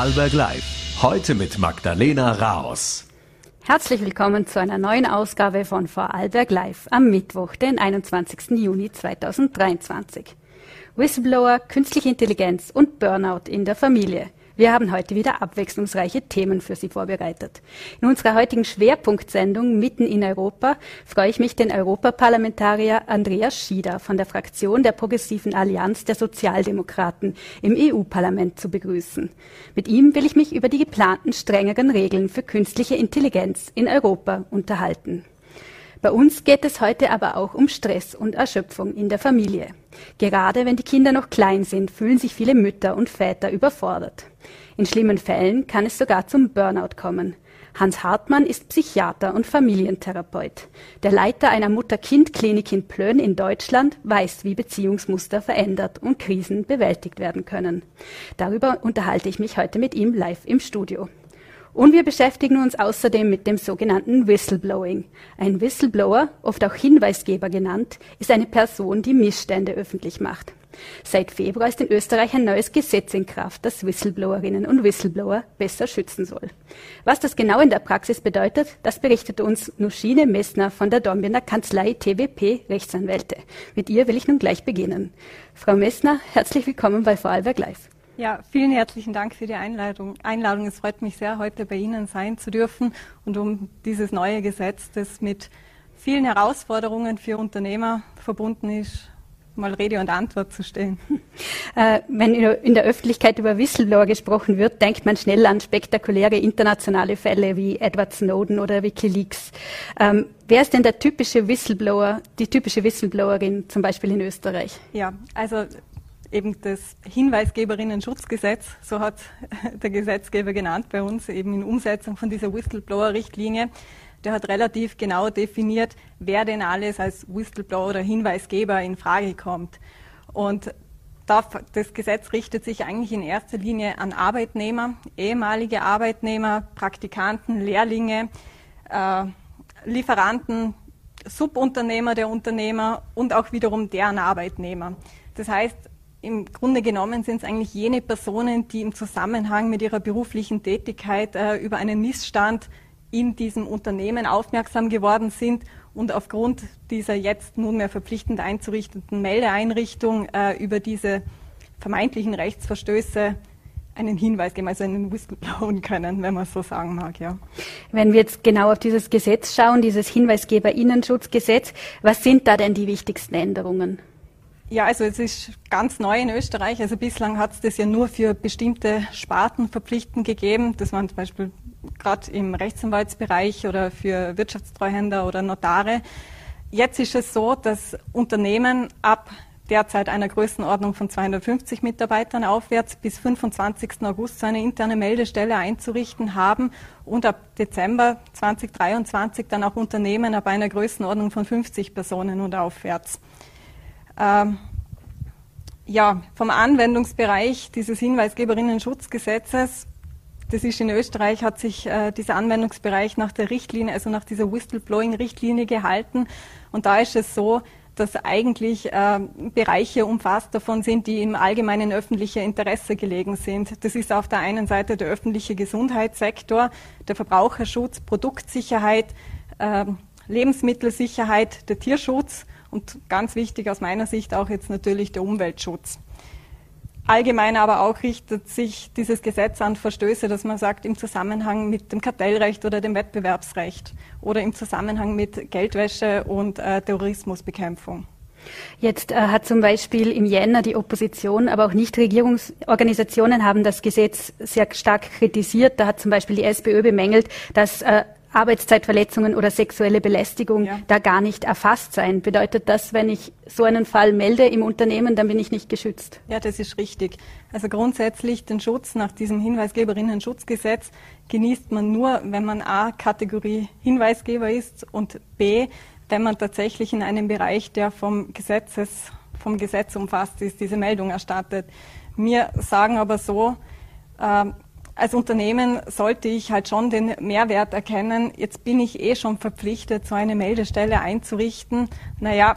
Vorarlberg Live. Heute mit Magdalena Raos. Herzlich willkommen zu einer neuen Ausgabe von Vorarlberg Live am Mittwoch, den 21. Juni 2023. Whistleblower, künstliche Intelligenz und Burnout in der Familie. Wir haben heute wieder abwechslungsreiche Themen für Sie vorbereitet. In unserer heutigen Schwerpunktsendung Mitten in Europa freue ich mich, den Europaparlamentarier Andreas Schieder von der Fraktion der Progressiven Allianz der Sozialdemokraten im EU-Parlament zu begrüßen. Mit ihm will ich mich über die geplanten strengeren Regeln für künstliche Intelligenz in Europa unterhalten. Bei uns geht es heute aber auch um Stress und Erschöpfung in der Familie. Gerade wenn die Kinder noch klein sind, fühlen sich viele Mütter und Väter überfordert. In schlimmen Fällen kann es sogar zum Burnout kommen. Hans Hartmann ist Psychiater und Familientherapeut. Der Leiter einer Mutter-Kind-Klinik in Plön in Deutschland weiß, wie Beziehungsmuster verändert und Krisen bewältigt werden können. Darüber unterhalte ich mich heute mit ihm live im Studio. Und wir beschäftigen uns außerdem mit dem sogenannten Whistleblowing. Ein Whistleblower, oft auch Hinweisgeber genannt, ist eine Person, die Missstände öffentlich macht. Seit Februar ist in Österreich ein neues Gesetz in Kraft, das Whistleblowerinnen und Whistleblower besser schützen soll. Was das genau in der Praxis bedeutet, das berichtet uns Nuschine Messner von der Dornbirner Kanzlei TWP Rechtsanwälte. Mit ihr will ich nun gleich beginnen. Frau Messner, herzlich willkommen bei Vorarlberg Live. Ja, vielen herzlichen Dank für die Einladung. Einladung. Es freut mich sehr, heute bei Ihnen sein zu dürfen und um dieses neue Gesetz, das mit vielen Herausforderungen für Unternehmer verbunden ist, mal Rede und Antwort zu stellen. Äh, wenn in der Öffentlichkeit über Whistleblower gesprochen wird, denkt man schnell an spektakuläre internationale Fälle wie Edward Snowden oder WikiLeaks. Ähm, wer ist denn der typische Whistleblower, die typische Whistleblowerin zum Beispiel in Österreich? Ja, also eben das Hinweisgeberinnen-Schutzgesetz, so hat der Gesetzgeber genannt bei uns, eben in Umsetzung von dieser Whistleblower-Richtlinie. Der hat relativ genau definiert, wer denn alles als Whistleblower oder Hinweisgeber in Frage kommt. Und das Gesetz richtet sich eigentlich in erster Linie an Arbeitnehmer, ehemalige Arbeitnehmer, Praktikanten, Lehrlinge, äh, Lieferanten, Subunternehmer der Unternehmer und auch wiederum deren Arbeitnehmer. Das heißt, im Grunde genommen sind es eigentlich jene Personen, die im Zusammenhang mit ihrer beruflichen Tätigkeit äh, über einen Missstand in diesem Unternehmen aufmerksam geworden sind und aufgrund dieser jetzt nunmehr verpflichtend einzurichtenden Meldeeinrichtung äh, über diese vermeintlichen Rechtsverstöße einen Hinweis geben, also einen Whistleblower können, wenn man so sagen mag, ja. Wenn wir jetzt genau auf dieses Gesetz schauen, dieses Hinweisgeber-Innenschutzgesetz, was sind da denn die wichtigsten Änderungen? Ja, also es ist ganz neu in Österreich. Also bislang hat es das ja nur für bestimmte Sparten verpflichtend gegeben. Das waren zum Beispiel gerade im Rechtsanwaltsbereich oder für Wirtschaftstreuhänder oder Notare. Jetzt ist es so, dass Unternehmen ab derzeit einer Größenordnung von 250 Mitarbeitern aufwärts bis 25. August so eine interne Meldestelle einzurichten haben und ab Dezember 2023 dann auch Unternehmen ab einer Größenordnung von 50 Personen und aufwärts. Ähm, ja, vom Anwendungsbereich dieses Hinweisgeberinnen-Schutzgesetzes, das ist in Österreich, hat sich äh, dieser Anwendungsbereich nach der Richtlinie, also nach dieser Whistleblowing-Richtlinie gehalten. Und da ist es so, dass eigentlich äh, Bereiche umfasst davon sind, die im allgemeinen öffentlichen Interesse gelegen sind. Das ist auf der einen Seite der öffentliche Gesundheitssektor, der Verbraucherschutz, Produktsicherheit, äh, Lebensmittelsicherheit, der Tierschutz und ganz wichtig aus meiner Sicht auch jetzt natürlich der Umweltschutz. Allgemein aber auch richtet sich dieses Gesetz an Verstöße, dass man sagt, im Zusammenhang mit dem Kartellrecht oder dem Wettbewerbsrecht oder im Zusammenhang mit Geldwäsche und äh, Terrorismusbekämpfung. Jetzt äh, hat zum Beispiel im Jänner die Opposition, aber auch Nichtregierungsorganisationen haben das Gesetz sehr stark kritisiert. Da hat zum Beispiel die SPÖ bemängelt, dass äh, Arbeitszeitverletzungen oder sexuelle Belästigung ja. da gar nicht erfasst sein. Bedeutet das, wenn ich so einen Fall melde im Unternehmen, dann bin ich nicht geschützt? Ja, das ist richtig. Also grundsätzlich den Schutz nach diesem Hinweisgeberinnen-Schutzgesetz genießt man nur, wenn man A, Kategorie Hinweisgeber ist und B, wenn man tatsächlich in einem Bereich, der vom Gesetzes, vom Gesetz umfasst ist, diese Meldung erstattet. Wir sagen aber so, äh, als Unternehmen sollte ich halt schon den Mehrwert erkennen. Jetzt bin ich eh schon verpflichtet, so eine Meldestelle einzurichten. Naja,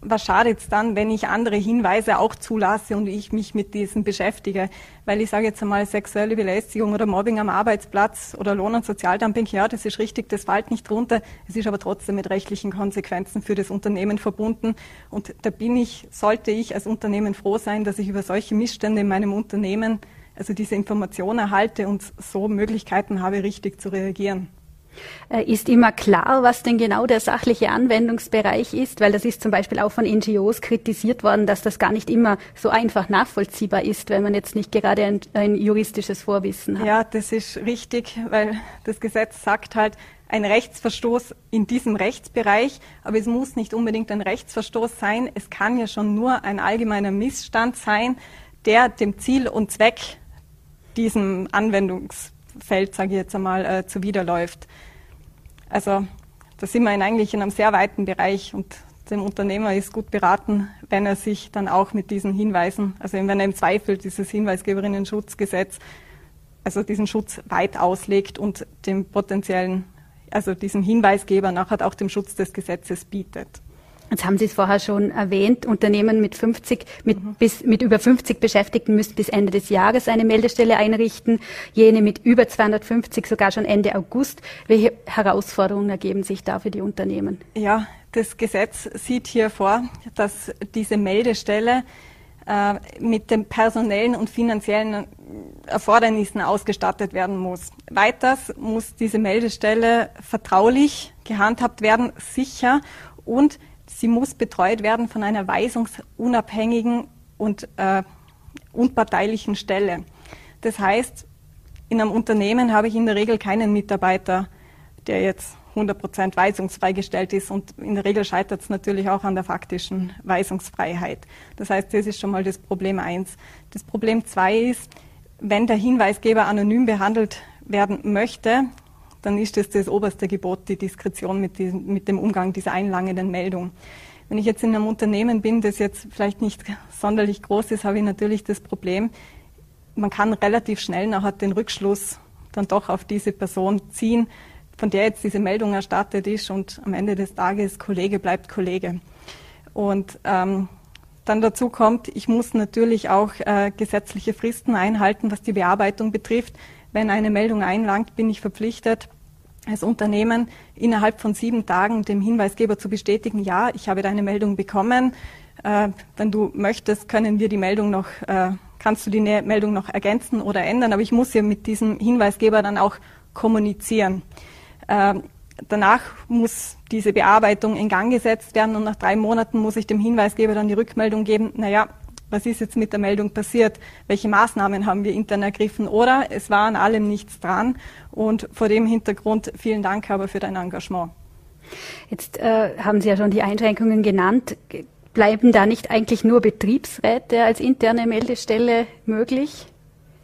was schadet es dann, wenn ich andere Hinweise auch zulasse und ich mich mit diesen beschäftige? Weil ich sage jetzt einmal, sexuelle Belästigung oder Mobbing am Arbeitsplatz oder Lohn- und Sozialdumping, ja, das ist richtig, das fällt nicht runter. Es ist aber trotzdem mit rechtlichen Konsequenzen für das Unternehmen verbunden. Und da bin ich, sollte ich als Unternehmen froh sein, dass ich über solche Missstände in meinem Unternehmen, also diese Information erhalte und so Möglichkeiten habe, richtig zu reagieren. Äh, ist immer klar, was denn genau der sachliche Anwendungsbereich ist, weil das ist zum Beispiel auch von NGOs kritisiert worden, dass das gar nicht immer so einfach nachvollziehbar ist, wenn man jetzt nicht gerade ein, ein juristisches Vorwissen hat. Ja, das ist richtig, weil das Gesetz sagt halt, ein Rechtsverstoß in diesem Rechtsbereich, aber es muss nicht unbedingt ein Rechtsverstoß sein. Es kann ja schon nur ein allgemeiner Missstand sein, der dem Ziel und Zweck diesem Anwendungsfeld, sage ich jetzt einmal, äh, zuwiderläuft. Also da sind wir in eigentlich in einem sehr weiten Bereich und dem Unternehmer ist gut beraten, wenn er sich dann auch mit diesen Hinweisen, also wenn er im Zweifel dieses Hinweisgeberinnen-Schutzgesetz, also diesen Schutz weit auslegt und dem potenziellen, also diesem Hinweisgeber nachher auch dem Schutz des Gesetzes bietet. Jetzt haben Sie es vorher schon erwähnt, Unternehmen mit 50, mit, mhm. bis, mit über 50 Beschäftigten müssen bis Ende des Jahres eine Meldestelle einrichten, jene mit über 250 sogar schon Ende August. Welche Herausforderungen ergeben sich da für die Unternehmen? Ja, das Gesetz sieht hier vor, dass diese Meldestelle äh, mit den personellen und finanziellen Erfordernissen ausgestattet werden muss. Weiters muss diese Meldestelle vertraulich gehandhabt werden, sicher und Sie muss betreut werden von einer weisungsunabhängigen und äh, unparteilichen Stelle. Das heißt, in einem Unternehmen habe ich in der Regel keinen Mitarbeiter, der jetzt 100% weisungsfrei gestellt ist und in der Regel scheitert es natürlich auch an der faktischen Weisungsfreiheit. Das heißt, das ist schon mal das Problem eins. Das Problem zwei ist, wenn der Hinweisgeber anonym behandelt werden möchte, dann ist das, das oberste Gebot, die Diskretion mit, diesem, mit dem Umgang dieser einlangenden Meldung. Wenn ich jetzt in einem Unternehmen bin, das jetzt vielleicht nicht sonderlich groß ist, habe ich natürlich das Problem, man kann relativ schnell nachher den Rückschluss dann doch auf diese Person ziehen, von der jetzt diese Meldung erstattet ist und am Ende des Tages Kollege bleibt Kollege. Und ähm, dann dazu kommt, ich muss natürlich auch äh, gesetzliche Fristen einhalten, was die Bearbeitung betrifft. Wenn eine Meldung einlangt, bin ich verpflichtet, als Unternehmen innerhalb von sieben Tagen dem Hinweisgeber zu bestätigen, ja, ich habe deine Meldung bekommen. Äh, wenn du möchtest, können wir die Meldung noch, äh, kannst du die Meldung noch ergänzen oder ändern, aber ich muss ja mit diesem Hinweisgeber dann auch kommunizieren. Äh, danach muss diese Bearbeitung in Gang gesetzt werden und nach drei Monaten muss ich dem Hinweisgeber dann die Rückmeldung geben, naja, was ist jetzt mit der Meldung passiert, welche Maßnahmen haben wir intern ergriffen oder es war an allem nichts dran und vor dem Hintergrund vielen Dank aber für dein Engagement. Jetzt äh, haben Sie ja schon die Einschränkungen genannt. Bleiben da nicht eigentlich nur Betriebsräte als interne Meldestelle möglich?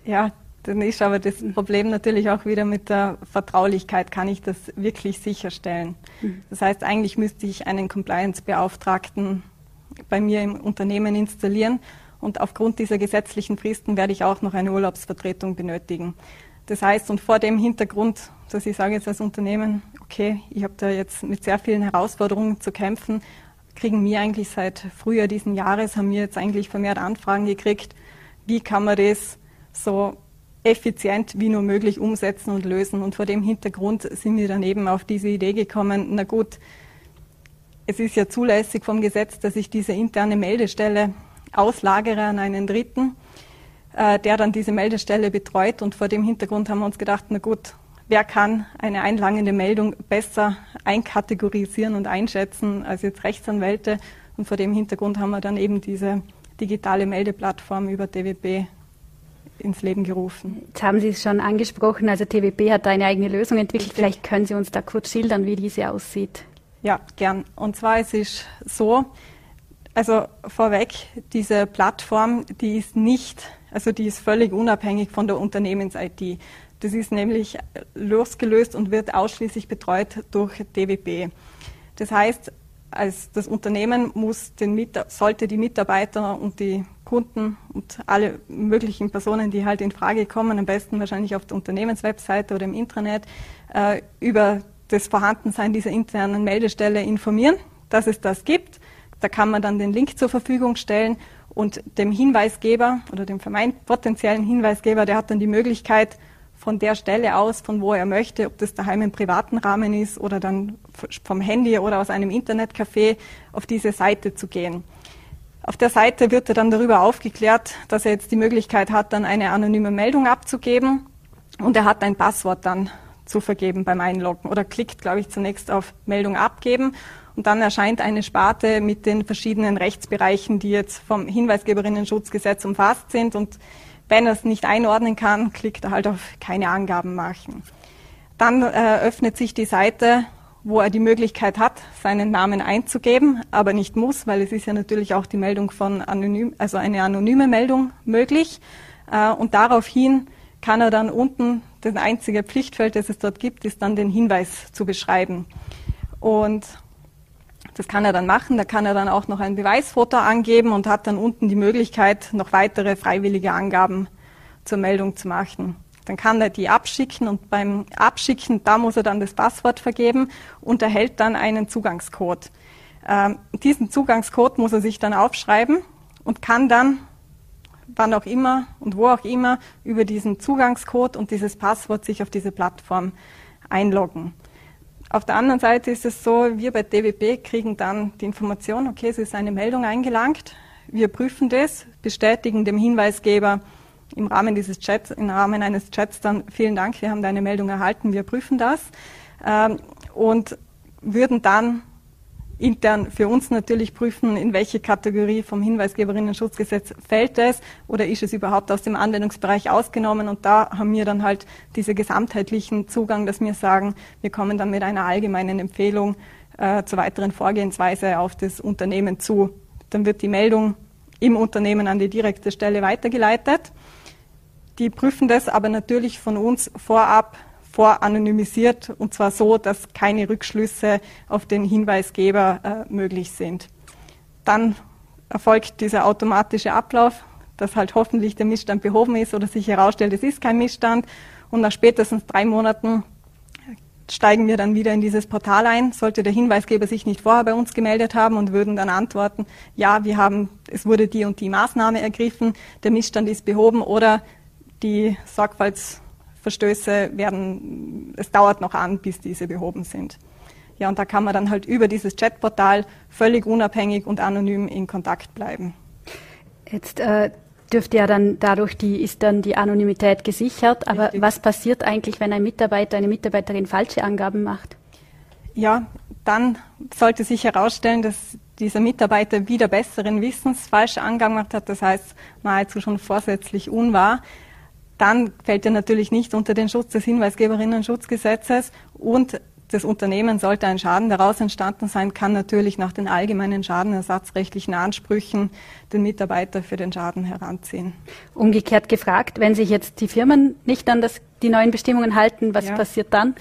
Ja, dann ist aber das Problem natürlich auch wieder mit der Vertraulichkeit, kann ich das wirklich sicherstellen. Mhm. Das heißt, eigentlich müsste ich einen Compliance-Beauftragten bei mir im Unternehmen installieren. Und aufgrund dieser gesetzlichen Fristen werde ich auch noch eine Urlaubsvertretung benötigen. Das heißt, und vor dem Hintergrund, dass ich sage jetzt als Unternehmen, okay, ich habe da jetzt mit sehr vielen Herausforderungen zu kämpfen, kriegen wir eigentlich seit Frühjahr diesen Jahres, haben wir jetzt eigentlich vermehrt Anfragen gekriegt, wie kann man das so effizient wie nur möglich umsetzen und lösen. Und vor dem Hintergrund sind wir dann eben auf diese Idee gekommen, na gut, es ist ja zulässig vom Gesetz, dass ich diese interne Meldestelle auslagere an einen Dritten, äh, der dann diese Meldestelle betreut. Und vor dem Hintergrund haben wir uns gedacht, na gut, wer kann eine einlangende Meldung besser einkategorisieren und einschätzen als jetzt Rechtsanwälte? Und vor dem Hintergrund haben wir dann eben diese digitale Meldeplattform über DWB ins Leben gerufen. Jetzt haben Sie es schon angesprochen, also TWB hat da eine eigene Lösung entwickelt. Vielleicht können Sie uns da kurz schildern, wie diese aussieht. Ja, gern. Und zwar es ist so, also vorweg, diese Plattform, die ist nicht, also die ist völlig unabhängig von der Unternehmens-IT. Das ist nämlich losgelöst und wird ausschließlich betreut durch DWB. Das heißt, als das Unternehmen muss den sollte die Mitarbeiter und die Kunden und alle möglichen Personen, die halt in Frage kommen, am besten wahrscheinlich auf der Unternehmenswebseite oder im Intranet, äh, über das Vorhandensein dieser internen Meldestelle informieren, dass es das gibt, Da kann man dann den Link zur Verfügung stellen und dem Hinweisgeber oder dem potenziellen Hinweisgeber, der hat dann die Möglichkeit, von der Stelle aus, von wo er möchte, ob das daheim im privaten Rahmen ist oder dann vom Handy oder aus einem Internetcafé, auf diese Seite zu gehen. Auf der Seite wird er dann darüber aufgeklärt, dass er jetzt die Möglichkeit hat, dann eine anonyme Meldung abzugeben und er hat ein Passwort dann zu vergeben beim Einloggen oder klickt, glaube ich, zunächst auf Meldung abgeben und dann erscheint eine Sparte mit den verschiedenen Rechtsbereichen, die jetzt vom Hinweisgeberinnen-Schutzgesetz umfasst sind und wenn er es nicht einordnen kann, klickt er halt auf keine Angaben machen. Dann äh, öffnet sich die Seite, wo er die Möglichkeit hat, seinen Namen einzugeben, aber nicht muss, weil es ist ja natürlich auch die Meldung von anonym, also eine anonyme Meldung möglich. Äh, und daraufhin kann er dann unten, das einzige Pflichtfeld, das es dort gibt, ist dann den Hinweis zu beschreiben. Und das kann er dann machen. Da kann er dann auch noch ein Beweisfoto angeben und hat dann unten die Möglichkeit, noch weitere freiwillige Angaben zur Meldung zu machen. Dann kann er die abschicken und beim Abschicken, da muss er dann das Passwort vergeben und erhält dann einen Zugangscode. Ähm, diesen Zugangscode muss er sich dann aufschreiben und kann dann, wann auch immer und wo auch immer, über diesen Zugangscode und dieses Passwort sich auf diese Plattform einloggen. Auf der anderen Seite ist es so, wir bei DWP kriegen dann die Information, okay, es ist eine Meldung eingelangt. Wir prüfen das, bestätigen dem Hinweisgeber im Rahmen dieses Chats, im Rahmen eines Chats dann, vielen Dank, wir haben deine Meldung erhalten, wir prüfen das ähm, und würden dann intern für uns natürlich prüfen, in welche Kategorie vom Hinweisgeberinnen-Schutzgesetz fällt es oder ist es überhaupt aus dem Anwendungsbereich ausgenommen. Und da haben wir dann halt diese gesamtheitlichen Zugang, dass wir sagen, wir kommen dann mit einer allgemeinen Empfehlung äh, zur weiteren Vorgehensweise auf das Unternehmen zu. Dann wird die Meldung im Unternehmen an die direkte Stelle weitergeleitet. Die prüfen das aber natürlich von uns vorab voranonymisiert und zwar so, dass keine Rückschlüsse auf den Hinweisgeber äh, möglich sind. Dann erfolgt dieser automatische Ablauf, dass halt hoffentlich der Missstand behoben ist oder sich herausstellt, es ist kein Missstand und nach spätestens drei Monaten steigen wir dann wieder in dieses Portal ein, sollte der Hinweisgeber sich nicht vorher bei uns gemeldet haben und würden dann antworten, ja, wir haben, es wurde die und die Maßnahme ergriffen, der Missstand ist behoben oder die Sorgfalts Verstöße werden, es dauert noch an, bis diese behoben sind. Ja, und da kann man dann halt über dieses Chatportal völlig unabhängig und anonym in Kontakt bleiben. Jetzt äh, dürfte ja dann dadurch die, ist dann die Anonymität gesichert, aber Richtig. was passiert eigentlich, wenn ein Mitarbeiter, eine Mitarbeiterin falsche Angaben macht? Ja, dann sollte sich herausstellen, dass dieser Mitarbeiter wieder besseren Wissens falsche Angaben gemacht hat, das heißt nahezu schon vorsätzlich unwahr dann fällt er natürlich nicht unter den Schutz des Hinweisgeberinnen-Schutzgesetzes und das Unternehmen sollte ein Schaden daraus entstanden sein, kann natürlich nach den allgemeinen schadenersatzrechtlichen Ansprüchen den Mitarbeiter für den Schaden heranziehen. Umgekehrt gefragt, wenn sich jetzt die Firmen nicht an das, die neuen Bestimmungen halten, was ja. passiert dann?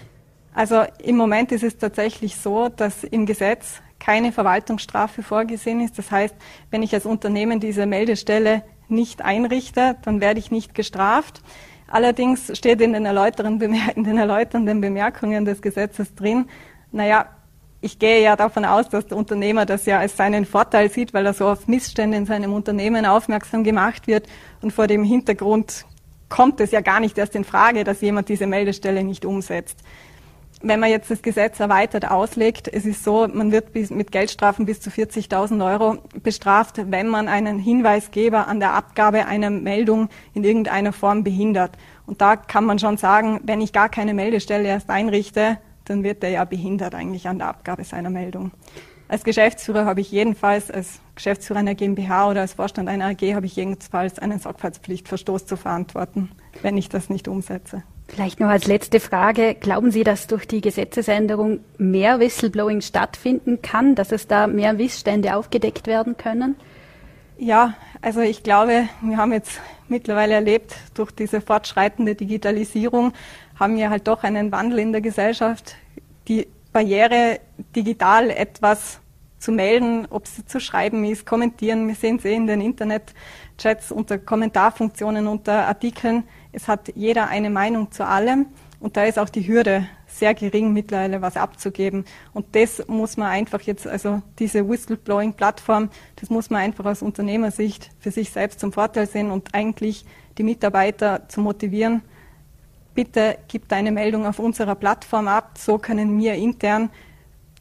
Also im Moment ist es tatsächlich so, dass im Gesetz keine Verwaltungsstrafe vorgesehen ist. Das heißt, wenn ich als Unternehmen diese Meldestelle nicht einrichte, dann werde ich nicht gestraft. Allerdings steht in den, in den erläuternden Bemerkungen des Gesetzes drin, naja, ich gehe ja davon aus, dass der Unternehmer das ja als seinen Vorteil sieht, weil er so auf Missstände in seinem Unternehmen aufmerksam gemacht wird. Und vor dem Hintergrund kommt es ja gar nicht erst in Frage, dass jemand diese Meldestelle nicht umsetzt wenn man jetzt das Gesetz erweitert auslegt, es ist so, man wird bis, mit Geldstrafen bis zu 40.000 Euro bestraft, wenn man einen Hinweisgeber an der Abgabe einer Meldung in irgendeiner Form behindert. Und da kann man schon sagen, wenn ich gar keine Meldestelle erst einrichte, dann wird er ja behindert eigentlich an der Abgabe seiner Meldung. Als Geschäftsführer habe ich jedenfalls, als Geschäftsführer einer GmbH oder als Vorstand einer AG habe ich jedenfalls einen Sorgfaltspflichtverstoß zu verantworten, wenn ich das nicht umsetze. Vielleicht noch als letzte Frage. Glauben Sie, dass durch die Gesetzesänderung mehr Whistleblowing stattfinden kann, dass es da mehr Missstände aufgedeckt werden können? Ja, also ich glaube, wir haben jetzt mittlerweile erlebt, durch diese fortschreitende Digitalisierung haben wir halt doch einen Wandel in der Gesellschaft. Die Barriere, digital etwas zu melden, ob es zu schreiben ist, kommentieren. Wir sehen es eh in den Internetchats unter Kommentarfunktionen, unter Artikeln es hat jeder eine Meinung zu allem und da ist auch die Hürde sehr gering mittlerweile was abzugeben. Und das muss man einfach jetzt, also diese Whistleblowing-Plattform, das muss man einfach aus Unternehmersicht für sich selbst zum Vorteil sehen und eigentlich die Mitarbeiter zu motivieren. Bitte gib deine Meldung auf unserer Plattform ab, so können wir intern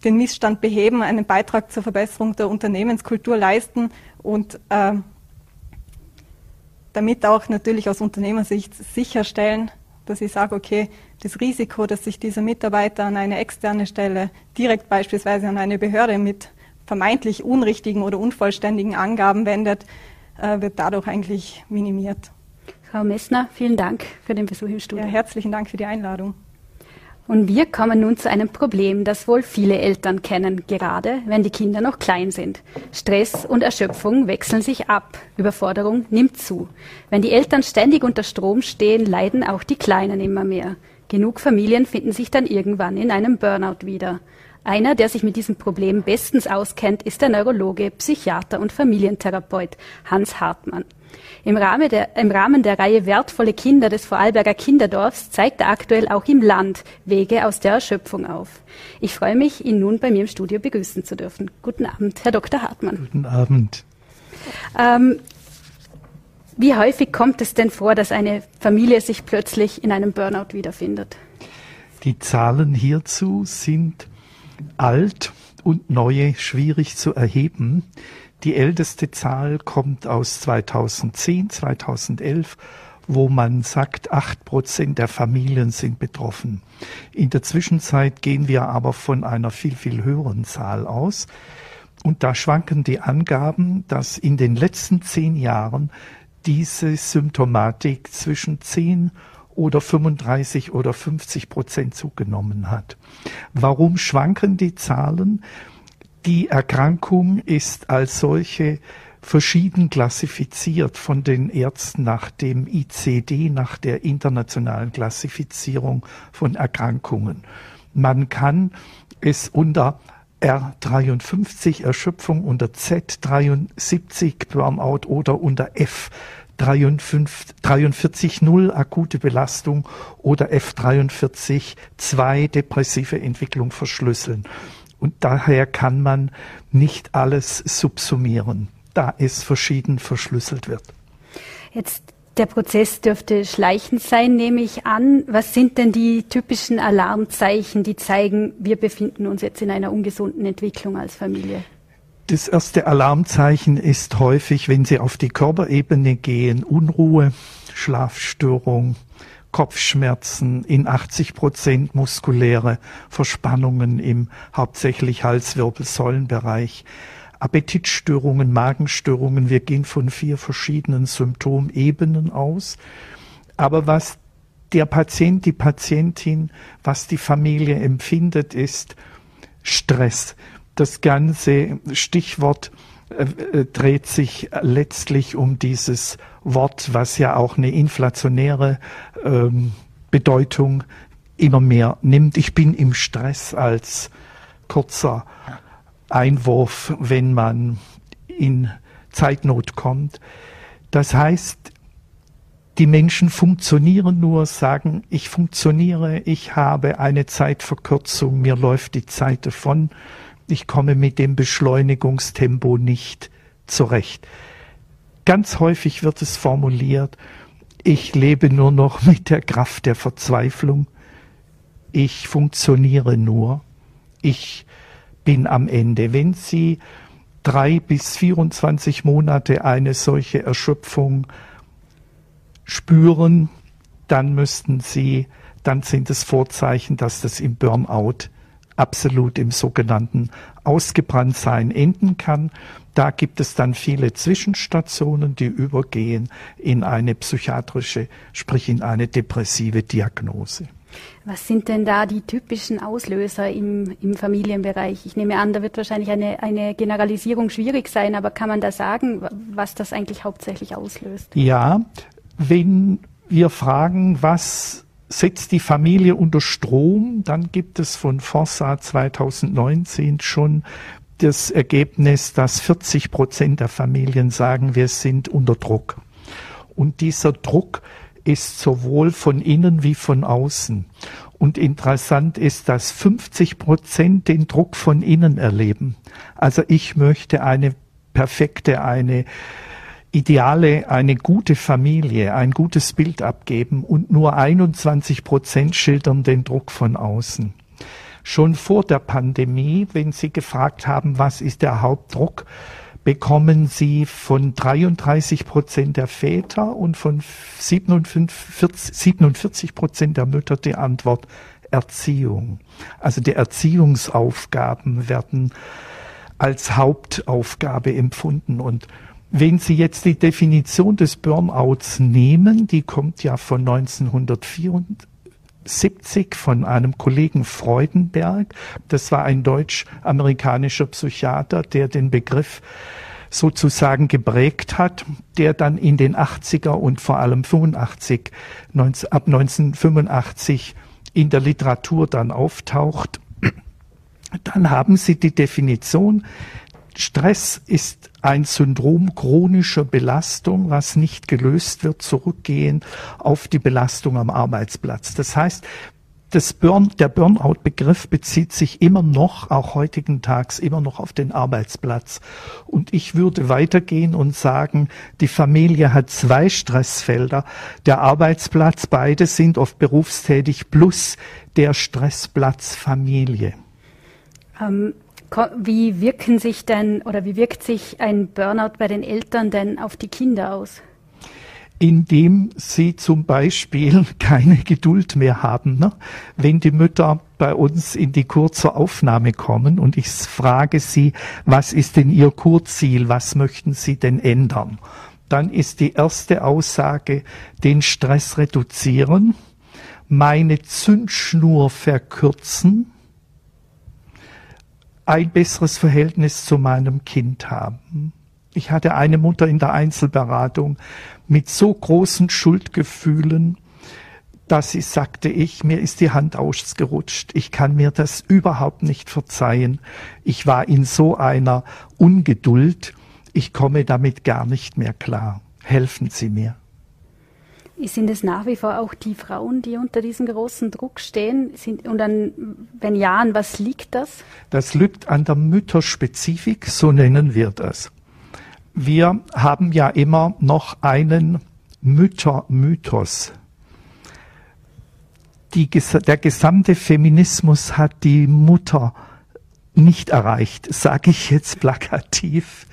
den Missstand beheben, einen Beitrag zur Verbesserung der Unternehmenskultur leisten und äh, damit auch natürlich aus Unternehmersicht sicherstellen, dass ich sage, okay, das Risiko, dass sich dieser Mitarbeiter an eine externe Stelle, direkt beispielsweise an eine Behörde mit vermeintlich unrichtigen oder unvollständigen Angaben wendet, äh, wird dadurch eigentlich minimiert. Frau Messner, vielen Dank für den Besuch im Studio. Ja, herzlichen Dank für die Einladung. Und wir kommen nun zu einem Problem, das wohl viele Eltern kennen, gerade wenn die Kinder noch klein sind. Stress und Erschöpfung wechseln sich ab, Überforderung nimmt zu. Wenn die Eltern ständig unter Strom stehen, leiden auch die Kleinen immer mehr. Genug Familien finden sich dann irgendwann in einem Burnout wieder. Einer, der sich mit diesem Problem bestens auskennt, ist der Neurologe, Psychiater und Familientherapeut Hans Hartmann. Im Rahmen, der, Im Rahmen der Reihe Wertvolle Kinder des Vorarlberger Kinderdorfs zeigt er aktuell auch im Land Wege aus der Erschöpfung auf. Ich freue mich, ihn nun bei mir im Studio begrüßen zu dürfen. Guten Abend, Herr Dr. Hartmann. Guten Abend. Ähm, wie häufig kommt es denn vor, dass eine Familie sich plötzlich in einem Burnout wiederfindet? Die Zahlen hierzu sind alt und neue schwierig zu erheben. Die älteste Zahl kommt aus 2010, 2011, wo man sagt, acht Prozent der Familien sind betroffen. In der Zwischenzeit gehen wir aber von einer viel, viel höheren Zahl aus. Und da schwanken die Angaben, dass in den letzten zehn Jahren diese Symptomatik zwischen 10 oder 35 oder 50 Prozent zugenommen hat. Warum schwanken die Zahlen? Die Erkrankung ist als solche verschieden klassifiziert von den Ärzten nach dem ICD, nach der internationalen Klassifizierung von Erkrankungen. Man kann es unter R53 Erschöpfung, unter Z73 Burnout oder unter F 43.0 akute Belastung oder F43.2 depressive Entwicklung verschlüsseln. Und daher kann man nicht alles subsumieren, da es verschieden verschlüsselt wird. Jetzt der Prozess dürfte schleichend sein, nehme ich an. Was sind denn die typischen Alarmzeichen, die zeigen, wir befinden uns jetzt in einer ungesunden Entwicklung als Familie? Das erste Alarmzeichen ist häufig, wenn Sie auf die Körperebene gehen, Unruhe, Schlafstörung, Kopfschmerzen, in 80 Prozent muskuläre Verspannungen im hauptsächlich Halswirbelsäulenbereich, Appetitstörungen, Magenstörungen. Wir gehen von vier verschiedenen Symptomebenen aus. Aber was der Patient, die Patientin, was die Familie empfindet, ist Stress. Das ganze Stichwort äh, äh, dreht sich letztlich um dieses Wort, was ja auch eine inflationäre ähm, Bedeutung immer mehr nimmt. Ich bin im Stress als kurzer Einwurf, wenn man in Zeitnot kommt. Das heißt, die Menschen funktionieren nur, sagen, ich funktioniere, ich habe eine Zeitverkürzung, mir läuft die Zeit davon ich komme mit dem Beschleunigungstempo nicht zurecht. Ganz häufig wird es formuliert, ich lebe nur noch mit der Kraft der Verzweiflung, ich funktioniere nur, ich bin am Ende. Wenn Sie drei bis 24 Monate eine solche Erschöpfung spüren, dann müssten Sie, dann sind es Vorzeichen, dass das im Burnout absolut im sogenannten Ausgebranntsein enden kann. Da gibt es dann viele Zwischenstationen, die übergehen in eine psychiatrische, sprich in eine depressive Diagnose. Was sind denn da die typischen Auslöser im, im Familienbereich? Ich nehme an, da wird wahrscheinlich eine, eine Generalisierung schwierig sein, aber kann man da sagen, was das eigentlich hauptsächlich auslöst? Ja, wenn wir fragen, was setzt die Familie unter Strom, dann gibt es von Forsa 2019 schon das Ergebnis, dass 40 Prozent der Familien sagen, wir sind unter Druck. Und dieser Druck ist sowohl von innen wie von außen. Und interessant ist, dass 50 Prozent den Druck von innen erleben. Also ich möchte eine perfekte, eine ideale, eine gute Familie, ein gutes Bild abgeben und nur 21 Prozent schildern den Druck von außen. Schon vor der Pandemie, wenn Sie gefragt haben, was ist der Hauptdruck, bekommen Sie von 33 Prozent der Väter und von 47 Prozent der Mütter die Antwort Erziehung. Also die Erziehungsaufgaben werden als Hauptaufgabe empfunden und wenn Sie jetzt die Definition des Burnouts nehmen, die kommt ja von 1974 von einem Kollegen Freudenberg. Das war ein deutsch-amerikanischer Psychiater, der den Begriff sozusagen geprägt hat, der dann in den 80er und vor allem 85, 19, ab 1985 in der Literatur dann auftaucht. Dann haben Sie die Definition Stress ist ein Syndrom chronischer Belastung, was nicht gelöst wird, zurückgehen auf die Belastung am Arbeitsplatz. Das heißt, Burn, der Burnout-Begriff bezieht sich immer noch, auch heutigen Tags, immer noch auf den Arbeitsplatz. Und ich würde weitergehen und sagen, die Familie hat zwei Stressfelder. Der Arbeitsplatz, beide sind oft berufstätig, plus der Stressplatz Familie. Ähm, wie wirken sich denn oder wie wirkt sich ein Burnout bei den Eltern denn auf die Kinder aus? Indem sie zum Beispiel keine Geduld mehr haben. Ne? Wenn die Mütter bei uns in die Kur zur Aufnahme kommen und ich frage sie, was ist denn ihr Kurziel, was möchten sie denn ändern? Dann ist die erste Aussage, den Stress reduzieren, meine Zündschnur verkürzen, ein besseres Verhältnis zu meinem Kind haben. Ich hatte eine Mutter in der Einzelberatung mit so großen Schuldgefühlen, dass sie sagte, ich, mir ist die Hand ausgerutscht. Ich kann mir das überhaupt nicht verzeihen. Ich war in so einer Ungeduld. Ich komme damit gar nicht mehr klar. Helfen Sie mir. Sind es nach wie vor auch die Frauen, die unter diesem großen Druck stehen? Sind, und an, wenn ja, an was liegt das? Das liegt an der Mütterspezifik, so nennen wir das. Wir haben ja immer noch einen Müttermythos. Die, der gesamte Feminismus hat die Mutter nicht erreicht, sage ich jetzt plakativ.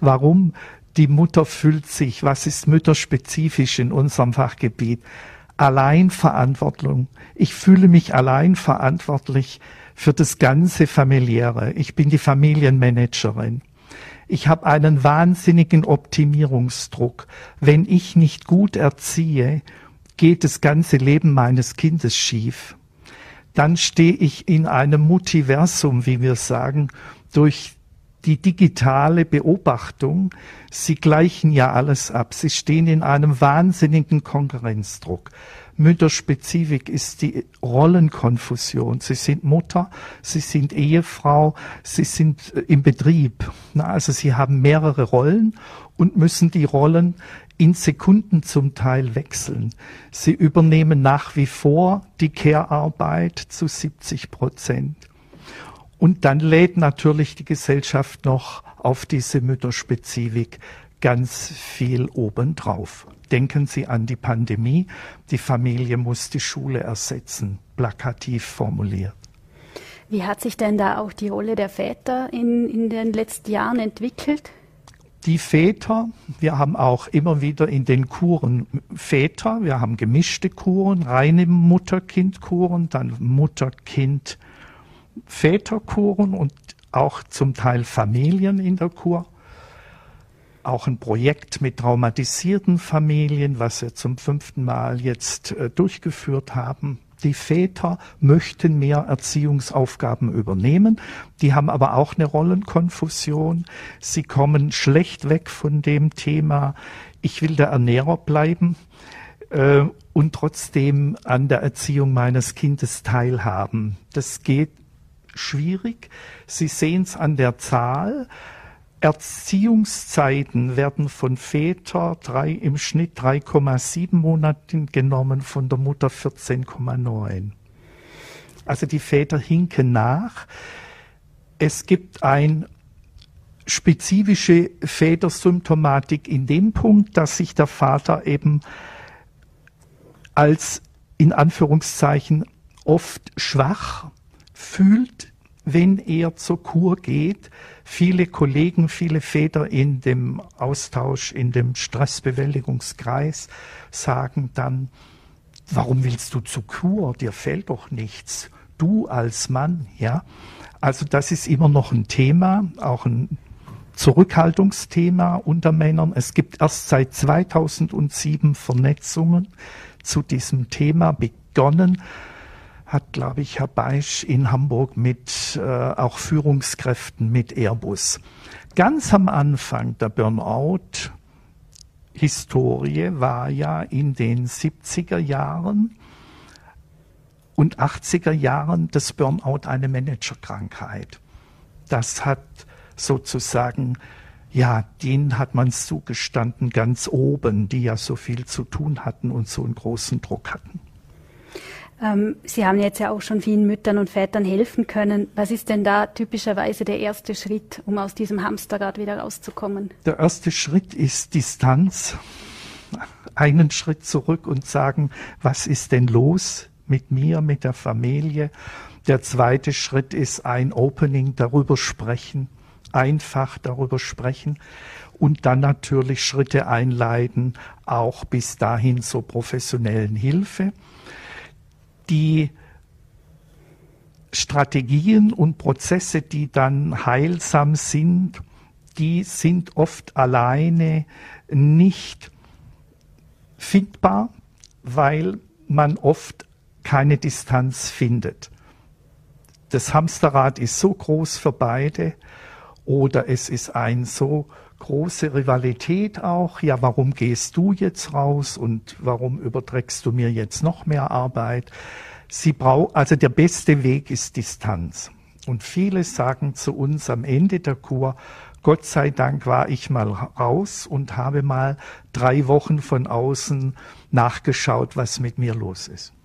Warum? Die Mutter fühlt sich, was ist mütterspezifisch in unserem Fachgebiet? Alleinverantwortung. Ich fühle mich allein verantwortlich für das ganze familiäre. Ich bin die Familienmanagerin. Ich habe einen wahnsinnigen Optimierungsdruck. Wenn ich nicht gut erziehe, geht das ganze Leben meines Kindes schief. Dann stehe ich in einem Multiversum, wie wir sagen, durch die digitale Beobachtung, sie gleichen ja alles ab. Sie stehen in einem wahnsinnigen Konkurrenzdruck. Mütterspezifik ist die Rollenkonfusion. Sie sind Mutter, sie sind Ehefrau, sie sind äh, im Betrieb. also sie haben mehrere Rollen und müssen die Rollen in Sekunden zum Teil wechseln. Sie übernehmen nach wie vor die Care-Arbeit zu 70 Prozent. Und dann lädt natürlich die Gesellschaft noch auf diese Mütterspezifik ganz viel obendrauf. Denken Sie an die Pandemie. Die Familie muss die Schule ersetzen, plakativ formuliert. Wie hat sich denn da auch die Rolle der Väter in, in den letzten Jahren entwickelt? Die Väter, wir haben auch immer wieder in den Kuren Väter, wir haben gemischte Kuren, reine Mutter-Kind-Kuren, dann Mutter-Kind Väterkuren und auch zum Teil Familien in der Kur. Auch ein Projekt mit traumatisierten Familien, was wir zum fünften Mal jetzt äh, durchgeführt haben. Die Väter möchten mehr Erziehungsaufgaben übernehmen. Die haben aber auch eine Rollenkonfusion. Sie kommen schlecht weg von dem Thema, ich will der Ernährer bleiben äh, und trotzdem an der Erziehung meines Kindes teilhaben. Das geht schwierig. Sie sehen es an der Zahl. Erziehungszeiten werden von Väter drei, im Schnitt 3,7 Monaten genommen, von der Mutter 14,9. Also die Väter hinken nach. Es gibt ein spezifische Vätersymptomatik in dem Punkt, dass sich der Vater eben als in Anführungszeichen oft schwach fühlt, wenn er zur Kur geht. Viele Kollegen, viele Väter in dem Austausch, in dem Stressbewältigungskreis sagen dann, warum willst du zur Kur? Dir fehlt doch nichts. Du als Mann, ja. Also das ist immer noch ein Thema, auch ein Zurückhaltungsthema unter Männern. Es gibt erst seit 2007 Vernetzungen zu diesem Thema begonnen hat, glaube ich, Herr Beisch in Hamburg mit äh, auch Führungskräften mit Airbus. Ganz am Anfang der Burnout-Historie war ja in den 70er Jahren und 80er Jahren das Burnout eine Managerkrankheit. Das hat sozusagen ja, denen hat man es zugestanden, ganz oben, die ja so viel zu tun hatten und so einen großen Druck hatten. Ähm, Sie haben jetzt ja auch schon vielen Müttern und Vätern helfen können. Was ist denn da typischerweise der erste Schritt, um aus diesem Hamsterrad wieder rauszukommen? Der erste Schritt ist Distanz. Einen Schritt zurück und sagen, was ist denn los mit mir, mit der Familie? Der zweite Schritt ist ein Opening, darüber sprechen, einfach darüber sprechen und dann natürlich Schritte einleiten, auch bis dahin zur professionellen Hilfe die Strategien und Prozesse, die dann heilsam sind, die sind oft alleine nicht findbar, weil man oft keine Distanz findet. Das Hamsterrad ist so groß für beide oder es ist ein so große Rivalität auch. Ja, warum gehst du jetzt raus und warum überträgst du mir jetzt noch mehr Arbeit? Sie braucht, also der beste Weg ist Distanz. Und viele sagen zu uns am Ende der Kur, Gott sei Dank war ich mal raus und habe mal drei Wochen von außen nachgeschaut, was mit mir los ist.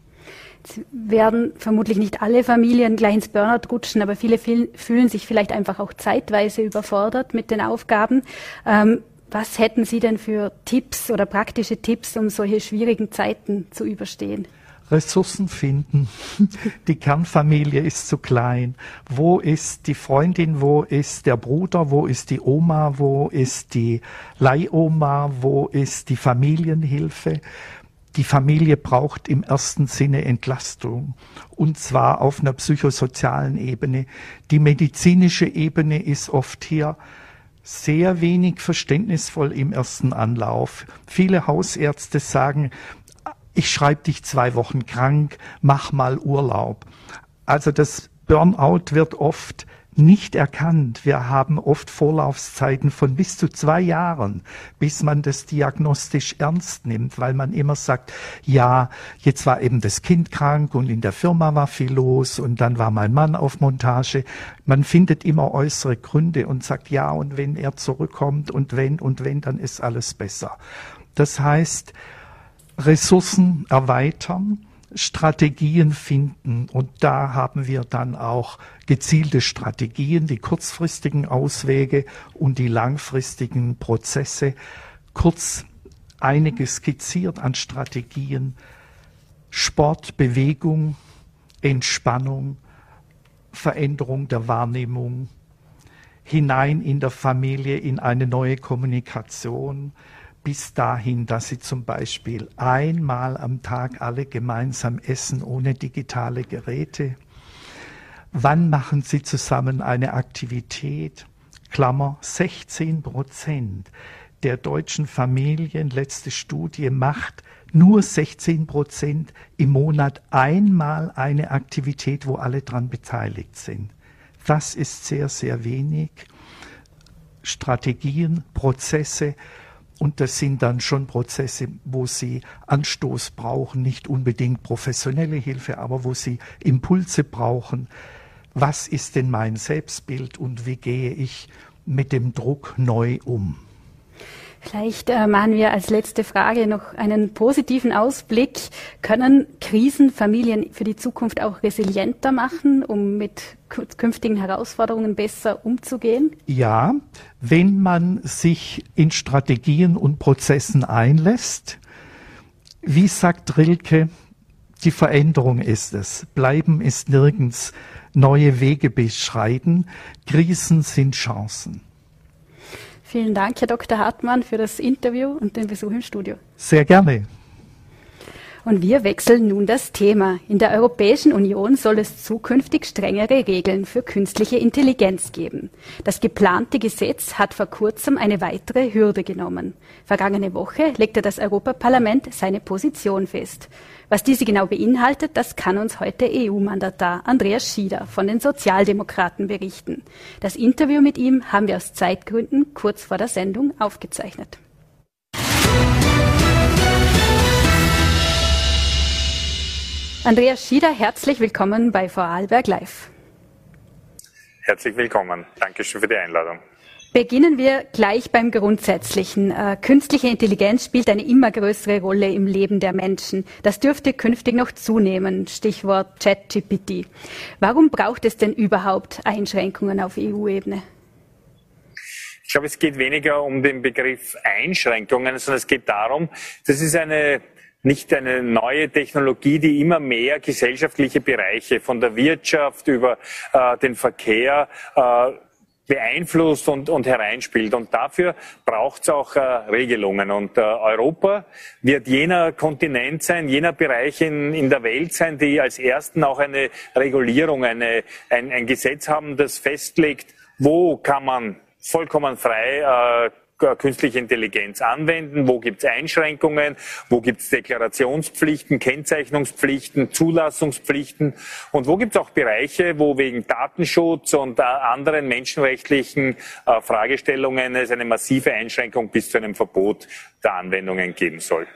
Jetzt werden vermutlich nicht alle Familien gleich ins Burnout rutschen, aber viele fühlen sich vielleicht einfach auch zeitweise überfordert mit den Aufgaben. Ähm, was hätten Sie denn für Tipps oder praktische Tipps, um solche schwierigen Zeiten zu überstehen? Ressourcen finden. Die Kernfamilie ist zu klein. Wo ist die Freundin? Wo ist der Bruder? Wo ist die Oma? Wo ist die Leihoma? Wo ist die Familienhilfe? Die Familie braucht im ersten Sinne Entlastung und zwar auf einer psychosozialen Ebene. Die medizinische Ebene ist oft hier sehr wenig verständnisvoll im ersten Anlauf. Viele Hausärzte sagen, ich schreibe dich zwei Wochen krank, mach mal Urlaub. Also das Burnout wird oft nicht erkannt. Wir haben oft Vorlaufzeiten von bis zu zwei Jahren, bis man das diagnostisch ernst nimmt, weil man immer sagt, ja, jetzt war eben das Kind krank und in der Firma war viel los und dann war mein Mann auf Montage. Man findet immer äußere Gründe und sagt, ja, und wenn er zurückkommt und wenn und wenn, dann ist alles besser. Das heißt, Ressourcen erweitern, Strategien finden. Und da haben wir dann auch gezielte Strategien, die kurzfristigen Auswege und die langfristigen Prozesse. Kurz einige skizziert an Strategien. Sport, Bewegung, Entspannung, Veränderung der Wahrnehmung, hinein in der Familie in eine neue Kommunikation, bis dahin, dass sie zum Beispiel einmal am Tag alle gemeinsam essen ohne digitale Geräte. Wann machen sie zusammen eine Aktivität? Klammer 16 Prozent der deutschen Familien, letzte Studie, macht nur 16 Prozent im Monat einmal eine Aktivität, wo alle dran beteiligt sind. Das ist sehr, sehr wenig. Strategien, Prozesse, und das sind dann schon Prozesse, wo Sie Anstoß brauchen, nicht unbedingt professionelle Hilfe, aber wo Sie Impulse brauchen. Was ist denn mein Selbstbild und wie gehe ich mit dem Druck neu um. Vielleicht äh, machen wir als letzte Frage noch einen positiven Ausblick. Können Krisen Familien für die Zukunft auch resilienter machen, um mit künftigen Herausforderungen besser umzugehen? Ja, wenn man sich in Strategien und Prozessen einlässt. Wie sagt Rilke, die Veränderung ist es. Bleiben ist nirgends. Neue Wege beschreiten. Krisen sind Chancen. Vielen Dank, Herr Dr. Hartmann, für das Interview und den Besuch im Studio. Sehr gerne. Und wir wechseln nun das Thema. In der Europäischen Union soll es zukünftig strengere Regeln für künstliche Intelligenz geben. Das geplante Gesetz hat vor kurzem eine weitere Hürde genommen. Vergangene Woche legte das Europaparlament seine Position fest. Was diese genau beinhaltet, das kann uns heute EU-Mandatar Andreas Schieder von den Sozialdemokraten berichten. Das Interview mit ihm haben wir aus Zeitgründen kurz vor der Sendung aufgezeichnet. Andreas Schieder, herzlich willkommen bei Vorarlberg Live. Herzlich willkommen. Dankeschön für die Einladung. Beginnen wir gleich beim Grundsätzlichen. Äh, künstliche Intelligenz spielt eine immer größere Rolle im Leben der Menschen. Das dürfte künftig noch zunehmen. Stichwort ChatGPT. Warum braucht es denn überhaupt Einschränkungen auf EU-Ebene? Ich glaube, es geht weniger um den Begriff Einschränkungen, sondern es geht darum, das ist eine nicht eine neue Technologie, die immer mehr gesellschaftliche Bereiche von der Wirtschaft über äh, den Verkehr äh, beeinflusst und, und hereinspielt. Und dafür braucht es auch äh, Regelungen. Und äh, Europa wird jener Kontinent sein, jener Bereich in, in der Welt sein, die als ersten auch eine Regulierung, eine, ein, ein Gesetz haben, das festlegt, wo kann man vollkommen frei äh, künstliche Intelligenz anwenden, wo gibt es Einschränkungen, wo gibt es Deklarationspflichten, Kennzeichnungspflichten, Zulassungspflichten und wo gibt es auch Bereiche, wo wegen Datenschutz und äh, anderen menschenrechtlichen äh, Fragestellungen es eine massive Einschränkung bis zu einem Verbot der Anwendungen geben soll.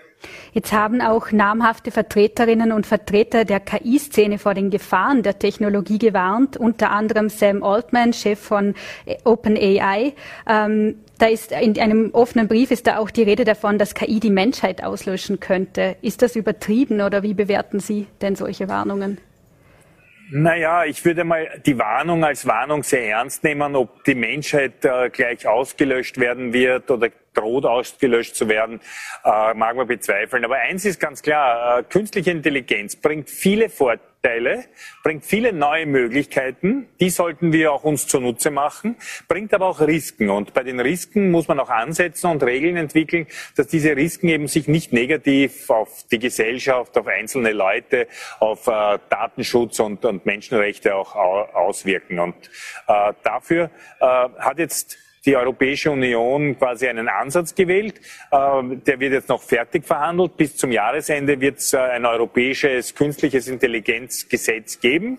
Jetzt haben auch namhafte Vertreterinnen und Vertreter der KI-Szene vor den Gefahren der Technologie gewarnt, unter anderem Sam Altman, Chef von OpenAI. Ähm, da ist in einem offenen Brief ist da auch die Rede davon, dass KI die Menschheit auslöschen könnte. Ist das übertrieben oder wie bewerten Sie denn solche Warnungen? Naja, ich würde mal die Warnung als Warnung sehr ernst nehmen, ob die Menschheit äh, gleich ausgelöscht werden wird oder droht ausgelöscht zu werden, äh, mag man bezweifeln. Aber eins ist ganz klar, äh, künstliche Intelligenz bringt viele Vorteile, bringt viele neue Möglichkeiten, die sollten wir auch uns zunutze machen, bringt aber auch Risiken. Und bei den Risiken muss man auch ansetzen und Regeln entwickeln, dass diese Risiken eben sich nicht negativ auf die Gesellschaft, auf einzelne Leute, auf äh, Datenschutz und, und, Menschenrechte auch auswirken. Und äh, dafür äh, hat jetzt die Europäische Union quasi einen Ansatz gewählt. Ähm, der wird jetzt noch fertig verhandelt. Bis zum Jahresende wird es äh, ein europäisches künstliches Intelligenzgesetz geben.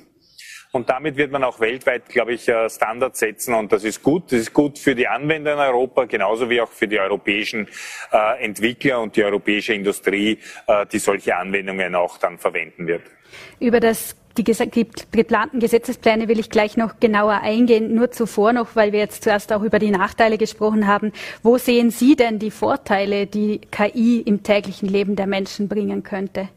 Und damit wird man auch weltweit, glaube ich, äh, Standards setzen. Und das ist gut. Das ist gut für die Anwender in Europa, genauso wie auch für die europäischen äh, Entwickler und die europäische Industrie, die solche Anwendungen auch dann verwenden wird. Über das die geplanten Gesetzespläne will ich gleich noch genauer eingehen. Nur zuvor noch, weil wir jetzt zuerst auch über die Nachteile gesprochen haben. Wo sehen Sie denn die Vorteile, die KI im täglichen Leben der Menschen bringen könnte?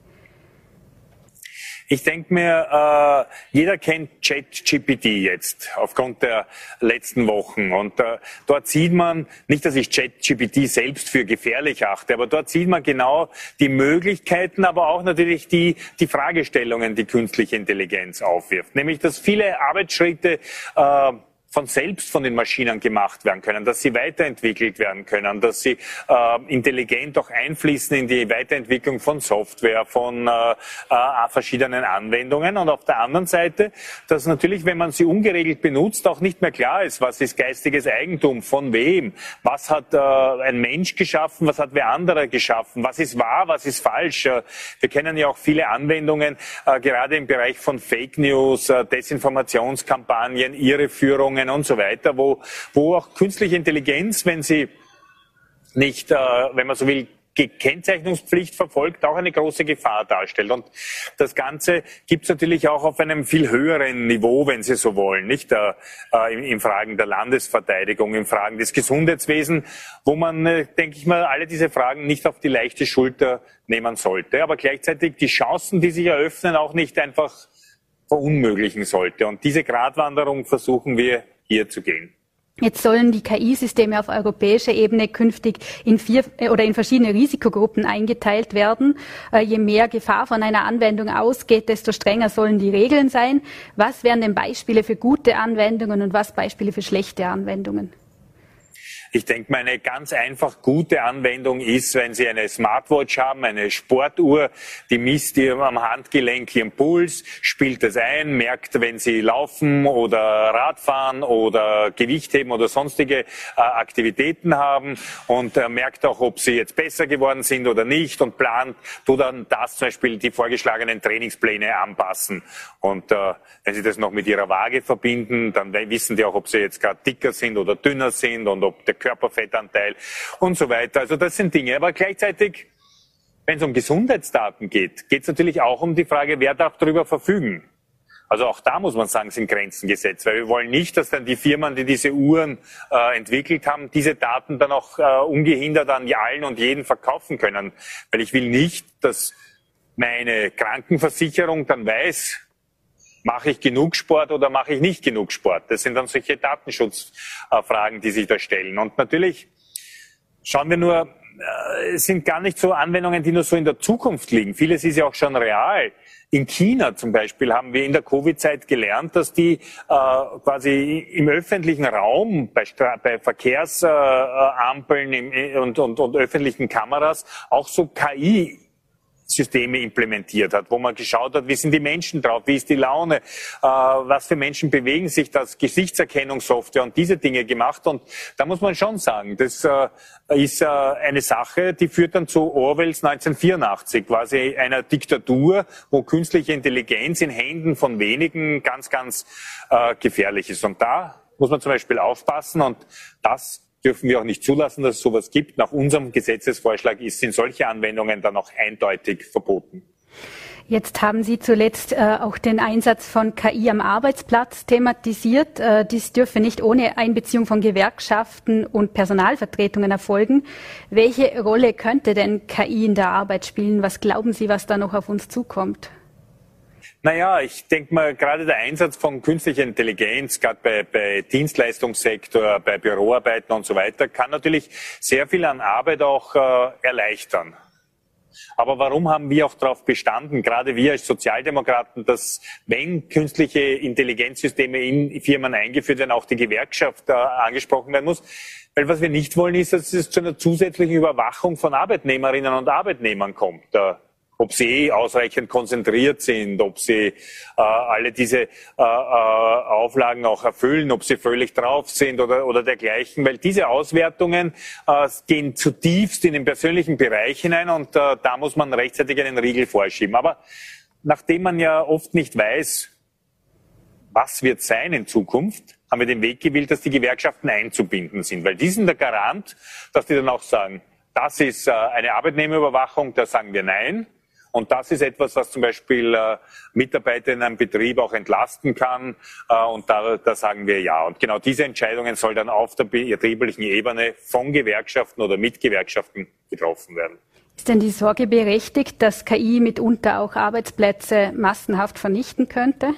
Ich denke mir, äh, jeder kennt ChatGPT jetzt aufgrund der letzten Wochen. Und äh, dort sieht man, nicht, dass ich ChatGPT selbst für gefährlich achte, aber dort sieht man genau die Möglichkeiten, aber auch natürlich die, die Fragestellungen, die künstliche Intelligenz aufwirft. Nämlich, dass viele Arbeitsschritte äh, von selbst von den Maschinen gemacht werden können, dass sie weiterentwickelt werden können, dass sie äh, intelligent auch einfließen in die Weiterentwicklung von Software, von äh, äh, verschiedenen Anwendungen. Und auf der anderen Seite, dass natürlich, wenn man sie ungeregelt benutzt, auch nicht mehr klar ist, was ist geistiges Eigentum, von wem, was hat äh, ein Mensch geschaffen, was hat wer anderer geschaffen, was ist wahr, was ist falsch. Äh, wir kennen ja auch viele Anwendungen, äh, gerade im Bereich von Fake News, Desinformationskampagnen, Irreführungen, Anwendungen und so weiter, wo, wo auch künstliche Intelligenz, wenn sie nicht, äh, wenn man so will, Kennzeichnungspflicht verfolgt, auch eine große Gefahr darstellt. Und das Ganze gibt es natürlich auch auf einem viel höheren Niveau, wenn Sie so wollen, nicht äh, in, in, Fragen der Landesverteidigung, in Fragen des Gesundheitswesens, wo man, äh, denke ich mal, alle diese Fragen nicht auf die leichte Schulter nehmen sollte, aber gleichzeitig die Chancen, die sich eröffnen, auch nicht einfach verunmöglichen sollte. Und diese Gratwanderung versuchen wir hier zu gehen. Jetzt sollen die KI-Systeme auf europäischer Ebene künftig in vier äh, oder in verschiedene Risikogruppen eingeteilt werden. Äh, je mehr Gefahr von einer Anwendung ausgeht, desto strenger sollen die Regeln sein. Was wären denn Beispiele für gute Anwendungen und was Beispiele für schlechte Anwendungen? Ich denke mal, eine ganz einfach gute Anwendung ist, wenn Sie eine Smartwatch haben, eine Sportuhr, die misst ihr am Handgelenk Ihren Puls, spielt es ein, merkt, wenn Sie laufen oder Radfahren oder Gewichtheben oder sonstige äh, Aktivitäten haben und äh, merkt auch, ob Sie jetzt besser geworden sind oder nicht und plant, tu dann das zum Beispiel die vorgeschlagenen Trainingspläne anpassen. Und äh, wenn Sie das noch mit Ihrer Waage verbinden, dann wissen die auch, ob Sie jetzt gerade dicker sind oder dünner sind und ob der Körperfettanteil und so weiter. Also das sind Dinge. Aber gleichzeitig, wenn es um Gesundheitsdaten geht, geht es natürlich auch um die Frage, wer darf darüber verfügen. Also auch da muss man sagen, sind Grenzen gesetzt, weil wir wollen nicht, dass dann die Firmen, die diese Uhren äh, entwickelt haben, diese Daten dann auch äh, ungehindert an allen und jeden verkaufen können. Weil ich will nicht, dass meine Krankenversicherung dann weiß, mache ich genug Sport oder mache ich nicht genug Sport? Das sind dann solche Datenschutzfragen, die sich da stellen. Und natürlich schauen wir nur, äh, es sind gar nicht so Anwendungen, die nur so in der Zukunft liegen. Vieles ist ja auch schon real. In China zum Beispiel haben wir in der Covid-Zeit gelernt, dass die äh, quasi im öffentlichen Raum bei, bei Verkehrsampeln äh, und, und, und öffentlichen Kameras auch so KI Systeme implementiert hat, wo man geschaut hat, wie sind die Menschen drauf, wie ist die Laune, äh, was für Menschen bewegen sich, das Gesichtserkennungssoftware und diese Dinge gemacht. Und da muss man schon sagen, das äh, ist äh, eine Sache, die führt dann zu Orwells 1984, quasi einer Diktatur, wo künstliche Intelligenz in Händen von wenigen ganz, ganz äh, gefährlich ist. Und da muss man zum Beispiel aufpassen und das dürfen wir auch nicht zulassen, dass es sowas gibt. Nach unserem Gesetzesvorschlag ist, sind solche Anwendungen dann auch eindeutig verboten. Jetzt haben Sie zuletzt äh, auch den Einsatz von KI am Arbeitsplatz thematisiert. Äh, dies dürfe nicht ohne Einbeziehung von Gewerkschaften und Personalvertretungen erfolgen. Welche Rolle könnte denn KI in der Arbeit spielen? Was glauben Sie, was da noch auf uns zukommt? Naja, ich denke mal, gerade der Einsatz von künstlicher Intelligenz, gerade bei, bei Dienstleistungssektor, bei Büroarbeiten und so weiter, kann natürlich sehr viel an Arbeit auch äh, erleichtern. Aber warum haben wir auch darauf bestanden, gerade wir als Sozialdemokraten, dass wenn künstliche Intelligenzsysteme in Firmen eingeführt werden, auch die Gewerkschaft äh, angesprochen werden muss? Weil was wir nicht wollen, ist, dass es zu einer zusätzlichen Überwachung von Arbeitnehmerinnen und Arbeitnehmern kommt. Ob sie eh ausreichend konzentriert sind, ob sie äh, alle diese äh, äh, Auflagen auch erfüllen, ob sie völlig drauf sind oder, oder dergleichen, weil diese Auswertungen äh, gehen zutiefst in den persönlichen Bereich hinein und äh, da muss man rechtzeitig einen Riegel vorschieben. Aber nachdem man ja oft nicht weiß, was wird sein in Zukunft, haben wir den Weg gewählt, dass die Gewerkschaften einzubinden sind, weil die sind der Garant, dass die dann auch sagen, das ist äh, eine Arbeitnehmerüberwachung, da sagen wir nein. Und das ist etwas, was zum Beispiel äh, Mitarbeiter in einem Betrieb auch entlasten kann. Äh, und da, da sagen wir ja. Und genau diese Entscheidungen soll dann auf der betrieblichen Ebene von Gewerkschaften oder mit Gewerkschaften getroffen werden. Ist denn die Sorge berechtigt, dass KI mitunter auch Arbeitsplätze massenhaft vernichten könnte?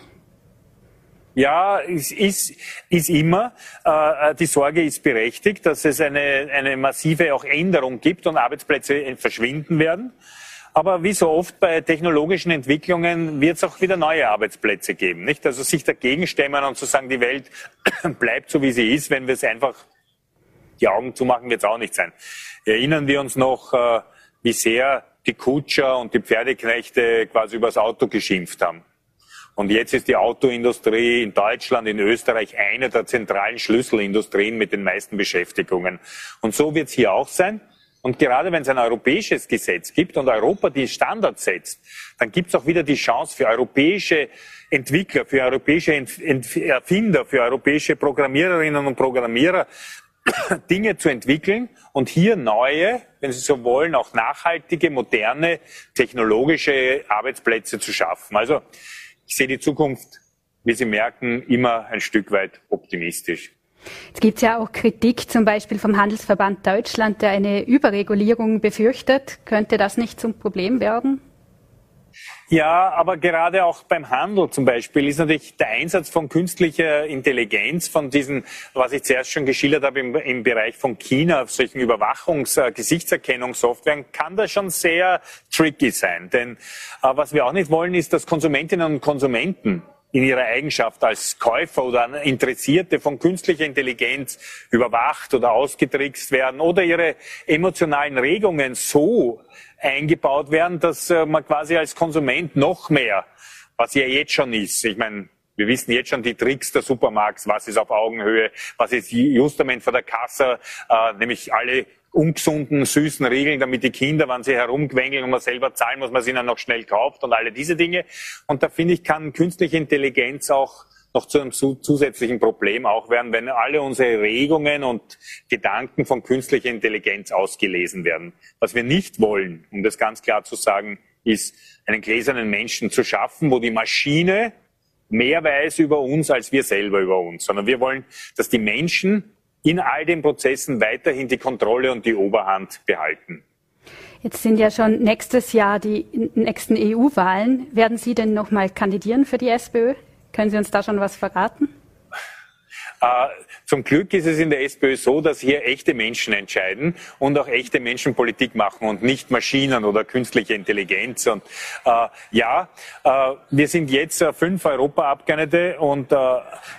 Ja, es ist, ist immer. Äh, die Sorge ist berechtigt, dass es eine, eine massive auch Änderung gibt und Arbeitsplätze verschwinden werden. Aber wie so oft bei technologischen Entwicklungen wird es auch wieder neue Arbeitsplätze geben. Nicht? Also sich dagegen stemmen und zu sagen, die Welt bleibt so, wie sie ist, wenn wir es einfach die Augen zumachen, wird es auch nicht sein. Erinnern wir uns noch, äh, wie sehr die Kutscher und die Pferdeknechte quasi übers Auto geschimpft haben. Und jetzt ist die Autoindustrie in Deutschland, in Österreich eine der zentralen Schlüsselindustrien mit den meisten Beschäftigungen. Und so wird es hier auch sein. Und gerade wenn es ein europäisches Gesetz gibt und Europa die Standards setzt, dann gibt es auch wieder die Chance für europäische Entwickler, für europäische Erfinder, für europäische Programmiererinnen und Programmierer, Dinge zu entwickeln und hier neue, wenn Sie so wollen, auch nachhaltige, moderne, technologische Arbeitsplätze zu schaffen. Also ich sehe die Zukunft, wie Sie merken, immer ein Stück weit optimistisch. Es gibt ja auch Kritik, zum Beispiel vom Handelsverband Deutschland, der eine Überregulierung befürchtet. Könnte das nicht zum Problem werden? Ja, aber gerade auch beim Handel zum Beispiel ist natürlich der Einsatz von künstlicher Intelligenz, von diesen, was ich zuerst schon geschildert habe im, im Bereich von China, solchen Überwachungs-, äh, kann da schon sehr tricky sein. Denn äh, was wir auch nicht wollen, ist, dass Konsumentinnen und Konsumenten in ihrer Eigenschaft als Käufer oder Interessierte von künstlicher Intelligenz überwacht oder ausgetrickst werden oder ihre emotionalen Regungen so eingebaut werden, dass äh, man quasi als Konsument noch mehr, was ja jetzt schon ist, ich meine, wir wissen jetzt schon die Tricks der Supermarkts, was ist auf Augenhöhe, was ist Justament vor der Kasse, äh, nämlich alle ungesunden, süßen Regeln, damit die Kinder, wenn sie herumquengeln und man selber zahlen muss, man sie dann noch schnell kauft und alle diese Dinge. Und da finde ich, kann künstliche Intelligenz auch noch zu einem zusätzlichen Problem auch werden, wenn alle unsere Regungen und Gedanken von künstlicher Intelligenz ausgelesen werden. Was wir nicht wollen, um das ganz klar zu sagen, ist einen gläsernen Menschen zu schaffen, wo die Maschine mehr weiß über uns als wir selber über uns, sondern wir wollen, dass die Menschen in all den Prozessen weiterhin die Kontrolle und die Oberhand behalten. Jetzt sind ja schon nächstes Jahr die nächsten EU-Wahlen. Werden Sie denn nochmal kandidieren für die SPÖ? Können Sie uns da schon was verraten? Äh, zum Glück ist es in der SPÖ so, dass hier echte Menschen entscheiden und auch echte Menschen Politik machen und nicht Maschinen oder künstliche Intelligenz. Und äh, ja, äh, wir sind jetzt äh, fünf Europaabgeordnete und äh,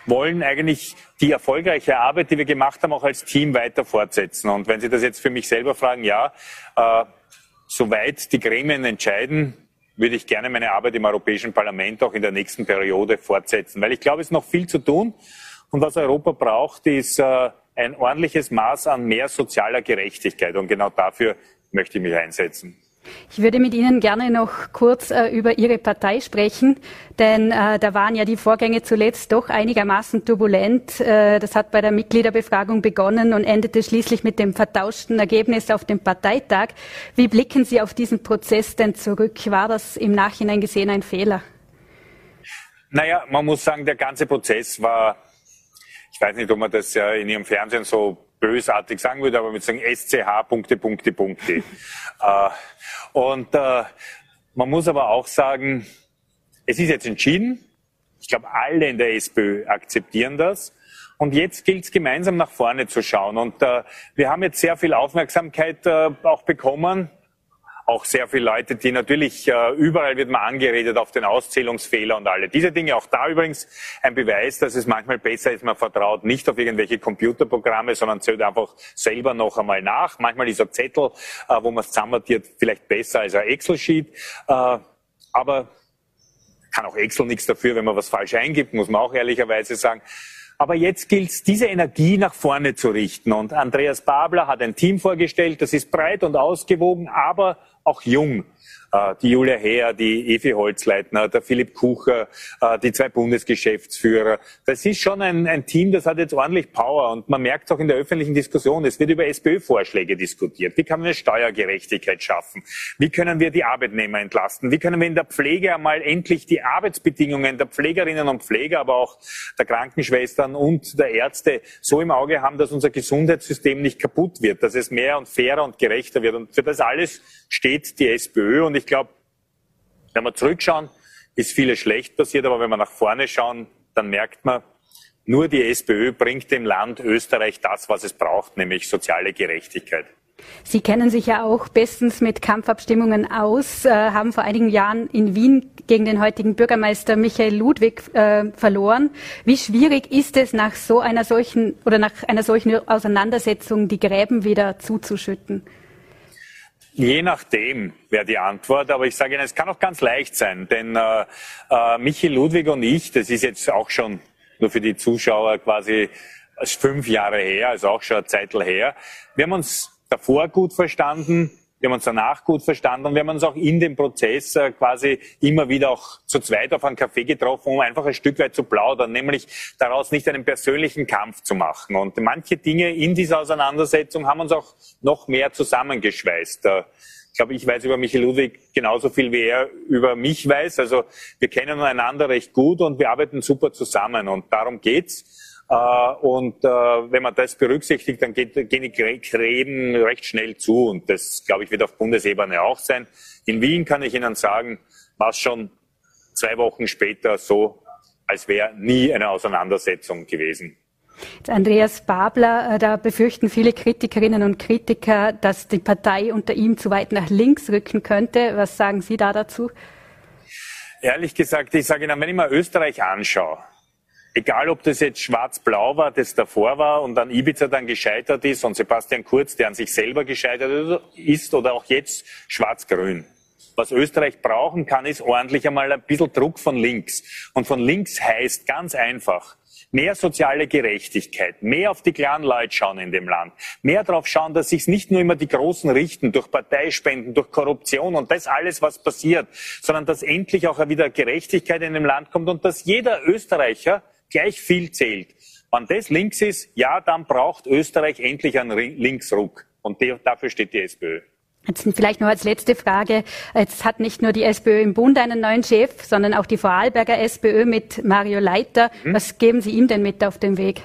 wollen eigentlich die erfolgreiche Arbeit, die wir gemacht haben, auch als Team weiter fortsetzen. Und wenn Sie das jetzt für mich selber fragen, ja, äh, soweit die Gremien entscheiden, würde ich gerne meine Arbeit im Europäischen Parlament auch in der nächsten Periode fortsetzen, weil ich glaube, es ist noch viel zu tun. Und was Europa braucht, ist äh, ein ordentliches Maß an mehr sozialer Gerechtigkeit. Und genau dafür möchte ich mich einsetzen. Ich würde mit Ihnen gerne noch kurz äh, über Ihre Partei sprechen, denn äh, da waren ja die Vorgänge zuletzt doch einigermaßen turbulent. Äh, das hat bei der Mitgliederbefragung begonnen und endete schließlich mit dem vertauschten Ergebnis auf dem Parteitag. Wie blicken Sie auf diesen Prozess denn zurück? War das im Nachhinein gesehen ein Fehler? Naja, man muss sagen, der ganze Prozess war ich weiß nicht, ob man das ja in Ihrem Fernsehen so bösartig sagen würde, aber mit sagen SCH Punkte, Punkte, Punkte. äh, und äh, man muss aber auch sagen, es ist jetzt entschieden. Ich glaube, alle in der SPÖ akzeptieren das. Und jetzt gilt es gemeinsam nach vorne zu schauen. Und äh, wir haben jetzt sehr viel Aufmerksamkeit äh, auch bekommen auch sehr viele Leute, die natürlich äh, überall wird man angeredet auf den Auszählungsfehler und alle diese Dinge. Auch da übrigens ein Beweis, dass es manchmal besser ist, man vertraut nicht auf irgendwelche Computerprogramme, sondern zählt einfach selber noch einmal nach. Manchmal ist ein Zettel, äh, wo man es zusammentiert, vielleicht besser als ein Excel-Sheet. Äh, aber kann auch Excel nichts dafür, wenn man was falsch eingibt, muss man auch ehrlicherweise sagen. Aber jetzt gilt es, diese Energie nach vorne zu richten. Und Andreas Babler hat ein Team vorgestellt, das ist breit und ausgewogen, aber auch jung. Äh, die Julia Heer, die Evi Holzleitner, der Philipp Kucher, äh, die zwei Bundesgeschäftsführer. Das ist schon ein, ein Team, das hat jetzt ordentlich Power und man merkt es auch in der öffentlichen Diskussion. Es wird über SPÖ-Vorschläge diskutiert. Wie kann wir Steuergerechtigkeit schaffen? Wie können wir die Arbeitnehmer entlasten? Wie können wir in der Pflege einmal endlich die Arbeitsbedingungen der Pflegerinnen und Pfleger, aber auch der Krankenschwestern und der Ärzte so im Auge haben, dass unser Gesundheitssystem nicht kaputt wird, dass es mehr und fairer und gerechter wird. Und für das alles steht die SPÖ und ich glaube, wenn wir zurückschauen, ist vieles schlecht passiert, aber wenn wir nach vorne schauen, dann merkt man, nur die SPÖ bringt dem Land Österreich das, was es braucht, nämlich soziale Gerechtigkeit. Sie kennen sich ja auch bestens mit Kampfabstimmungen aus, äh, haben vor einigen Jahren in Wien gegen den heutigen Bürgermeister Michael Ludwig äh, verloren. Wie schwierig ist es, nach so einer solchen oder nach einer solchen Auseinandersetzung die Gräben wieder zuzuschütten? Je nachdem wäre die Antwort, aber ich sage Ihnen, es kann auch ganz leicht sein, denn äh, äh, Michi Ludwig und ich, das ist jetzt auch schon nur für die Zuschauer quasi fünf Jahre her, also auch schon eine Zeit her, wir haben uns davor gut verstanden, wir haben uns danach gut verstanden und wir haben uns auch in dem Prozess äh, quasi immer wieder auch zu zweit auf einen Café getroffen, um einfach ein Stück weit zu plaudern, nämlich daraus nicht einen persönlichen Kampf zu machen. Und manche Dinge in dieser Auseinandersetzung haben uns auch noch mehr zusammengeschweißt. Äh, ich glaube, ich weiß über Michael Ludwig genauso viel, wie er über mich weiß. Also wir kennen einander recht gut und wir arbeiten super zusammen und darum geht's. Äh, und äh, wenn man das berücksichtigt, dann geht, gehen die Gräben recht schnell zu. Und das, glaube ich, wird auf Bundesebene auch sein. In Wien kann ich Ihnen sagen, war es schon zwei Wochen später so, als wäre nie eine Auseinandersetzung gewesen. Andreas Babler, äh, da befürchten viele Kritikerinnen und Kritiker, dass die Partei unter ihm zu weit nach links rücken könnte. Was sagen Sie da dazu? Ehrlich gesagt, ich sage Ihnen, wenn ich mir Österreich anschaue, egal ob das jetzt schwarz-blau war, das davor war und an Ibiza dann gescheitert ist und Sebastian Kurz, der an sich selber gescheitert ist oder auch jetzt schwarz-grün. Was Österreich brauchen kann, ist ordentlich einmal ein bisschen Druck von links. Und von links heißt ganz einfach, mehr soziale Gerechtigkeit, mehr auf die kleinen Leute schauen in dem Land, mehr darauf schauen, dass sich nicht nur immer die Großen richten durch Parteispenden, durch Korruption und das alles, was passiert, sondern dass endlich auch wieder Gerechtigkeit in dem Land kommt und dass jeder Österreicher gleich viel zählt. Wenn das links ist, ja, dann braucht Österreich endlich einen Linksruck. Und dafür steht die SPÖ. Jetzt vielleicht noch als letzte Frage. Jetzt hat nicht nur die SPÖ im Bund einen neuen Chef, sondern auch die Vorarlberger SPÖ mit Mario Leiter. Hm? Was geben Sie ihm denn mit auf den Weg?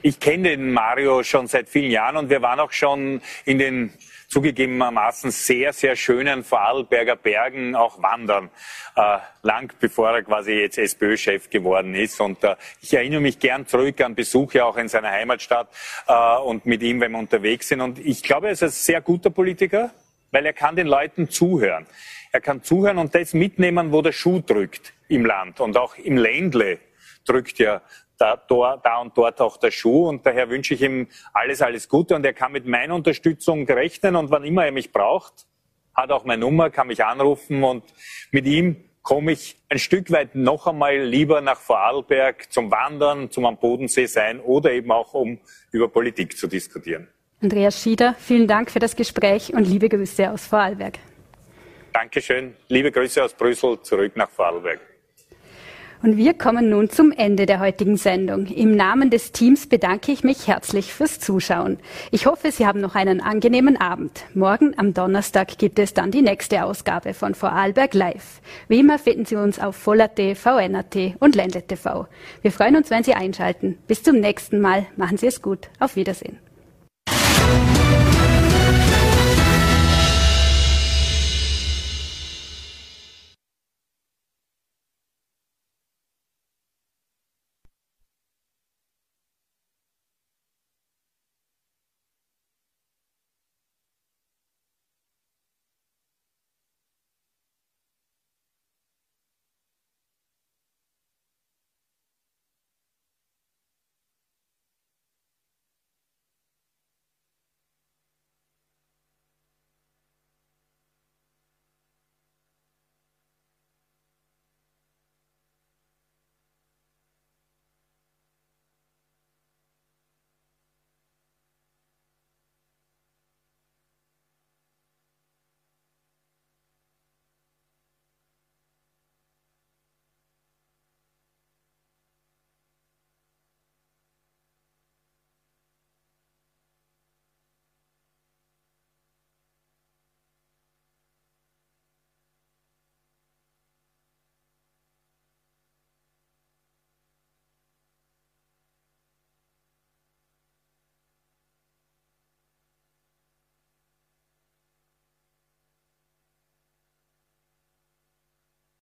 Ich kenne den Mario schon seit vielen Jahren und wir waren auch schon in den zugegebenermaßen sehr, sehr schönen Vorarlberger Bergen auch wandern, äh, lang bevor er quasi jetzt SPÖ-Chef geworden ist. Und äh, ich erinnere mich gern zurück an Besuche auch in seiner Heimatstadt äh, und mit ihm, wenn wir unterwegs sind. Und ich glaube, er ist ein sehr guter Politiker, weil er kann den Leuten zuhören. Er kann zuhören und das mitnehmen, wo der Schuh drückt im Land. Und auch im Ländle drückt ja da, da und dort auch der Schuh. Und daher wünsche ich ihm alles, alles Gute. Und er kann mit meiner Unterstützung rechnen. Und wann immer er mich braucht, hat auch meine Nummer, kann mich anrufen. Und mit ihm komme ich ein Stück weit noch einmal lieber nach Vorarlberg zum Wandern, zum am Bodensee sein oder eben auch um über Politik zu diskutieren. Andreas Schieder, vielen Dank für das Gespräch und liebe Grüße aus Vorarlberg. Dankeschön. Liebe Grüße aus Brüssel zurück nach Vorarlberg. Und wir kommen nun zum Ende der heutigen Sendung. Im Namen des Teams bedanke ich mich herzlich fürs Zuschauen. Ich hoffe, Sie haben noch einen angenehmen Abend. Morgen am Donnerstag gibt es dann die nächste Ausgabe von Vorarlberg Live. Wie immer finden Sie uns auf Voll.at, VN.at und Ländle TV. Wir freuen uns, wenn Sie einschalten. Bis zum nächsten Mal. Machen Sie es gut. Auf Wiedersehen.